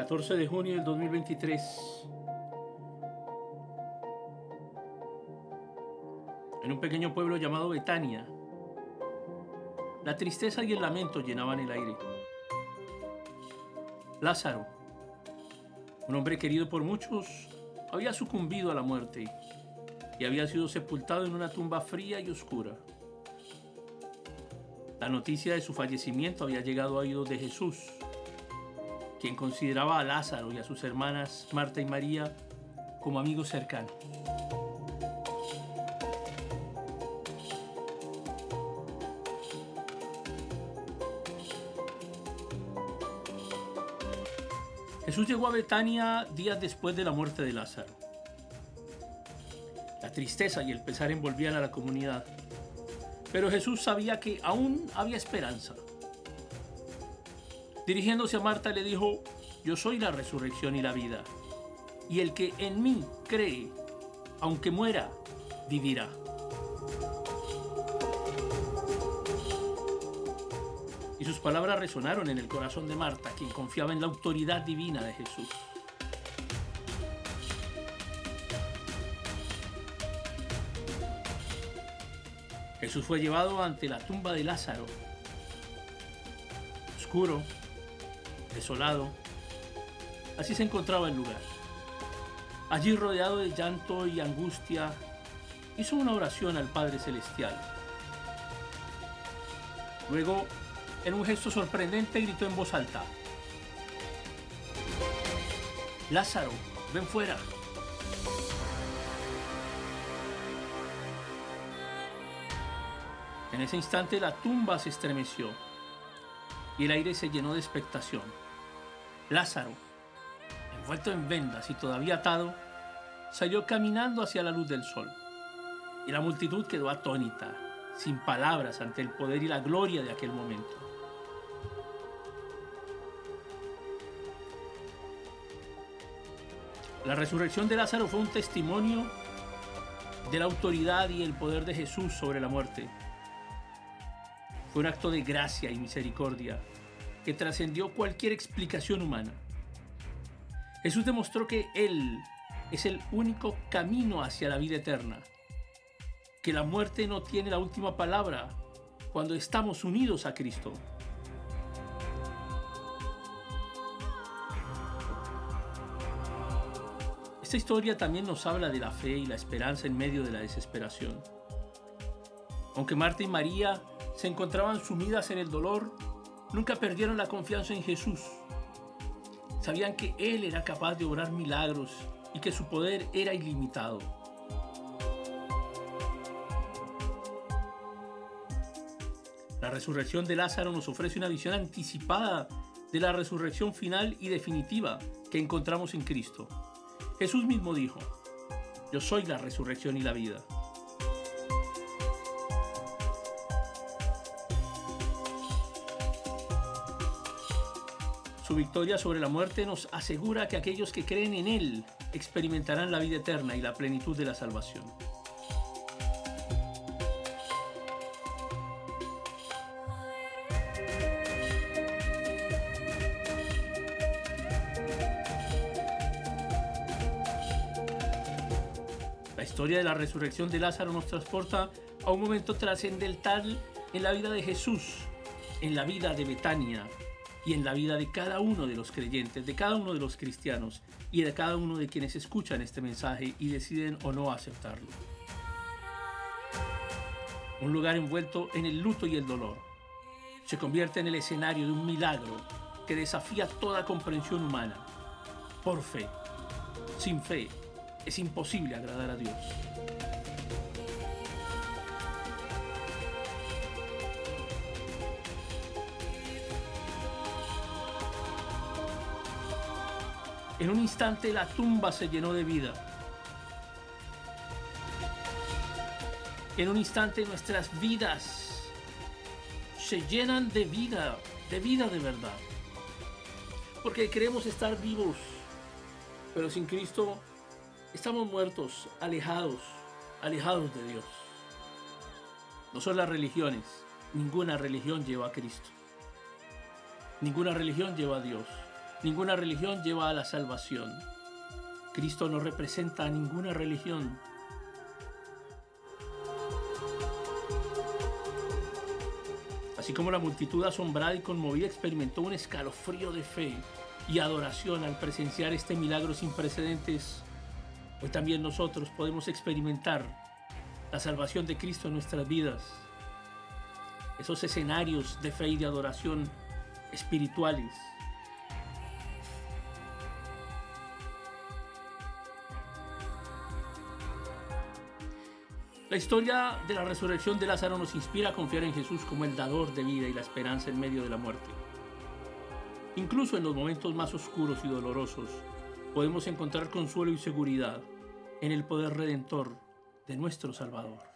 14 de junio del 2023. En un pequeño pueblo llamado Betania, la tristeza y el lamento llenaban el aire. Lázaro, un hombre querido por muchos, había sucumbido a la muerte y había sido sepultado en una tumba fría y oscura. La noticia de su fallecimiento había llegado a oídos de Jesús, quien consideraba a Lázaro y a sus hermanas Marta y María como amigos cercanos. Jesús llegó a Betania días después de la muerte de Lázaro. La tristeza y el pesar envolvían a la comunidad, pero Jesús sabía que aún había esperanza. Dirigiéndose a Marta le dijo, yo soy la resurrección y la vida, y el que en mí cree, aunque muera, vivirá. Y sus palabras resonaron en el corazón de Marta, quien confiaba en la autoridad divina de Jesús. Jesús fue llevado ante la tumba de Lázaro, oscuro, desolado. Así se encontraba el lugar. Allí rodeado de llanto y angustia, hizo una oración al Padre Celestial. Luego, en un gesto sorprendente, gritó en voz alta. Lázaro, ven fuera. En ese instante la tumba se estremeció y el aire se llenó de expectación. Lázaro, envuelto en vendas y todavía atado, salió caminando hacia la luz del sol. Y la multitud quedó atónita, sin palabras ante el poder y la gloria de aquel momento. La resurrección de Lázaro fue un testimonio de la autoridad y el poder de Jesús sobre la muerte. Fue un acto de gracia y misericordia que trascendió cualquier explicación humana. Jesús demostró que Él es el único camino hacia la vida eterna, que la muerte no tiene la última palabra cuando estamos unidos a Cristo. Esta historia también nos habla de la fe y la esperanza en medio de la desesperación. Aunque Marta y María se encontraban sumidas en el dolor, nunca perdieron la confianza en Jesús. Sabían que Él era capaz de obrar milagros y que su poder era ilimitado. La resurrección de Lázaro nos ofrece una visión anticipada de la resurrección final y definitiva que encontramos en Cristo. Jesús mismo dijo, yo soy la resurrección y la vida. Su victoria sobre la muerte nos asegura que aquellos que creen en Él experimentarán la vida eterna y la plenitud de la salvación. La historia de la resurrección de Lázaro nos transporta a un momento trascendental en la vida de Jesús, en la vida de Betania y en la vida de cada uno de los creyentes, de cada uno de los cristianos y de cada uno de quienes escuchan este mensaje y deciden o no aceptarlo. Un lugar envuelto en el luto y el dolor se convierte en el escenario de un milagro que desafía toda comprensión humana. Por fe, sin fe, es imposible agradar a Dios. En un instante la tumba se llenó de vida. En un instante nuestras vidas se llenan de vida, de vida de verdad. Porque queremos estar vivos, pero sin Cristo estamos muertos, alejados, alejados de Dios. No son las religiones, ninguna religión lleva a Cristo. Ninguna religión lleva a Dios. Ninguna religión lleva a la salvación. Cristo no representa a ninguna religión. Así como la multitud asombrada y conmovida experimentó un escalofrío de fe y adoración al presenciar este milagro sin precedentes, hoy también nosotros podemos experimentar la salvación de Cristo en nuestras vidas. Esos escenarios de fe y de adoración espirituales La historia de la resurrección de Lázaro nos inspira a confiar en Jesús como el dador de vida y la esperanza en medio de la muerte. Incluso en los momentos más oscuros y dolorosos, podemos encontrar consuelo y seguridad en el poder redentor de nuestro Salvador.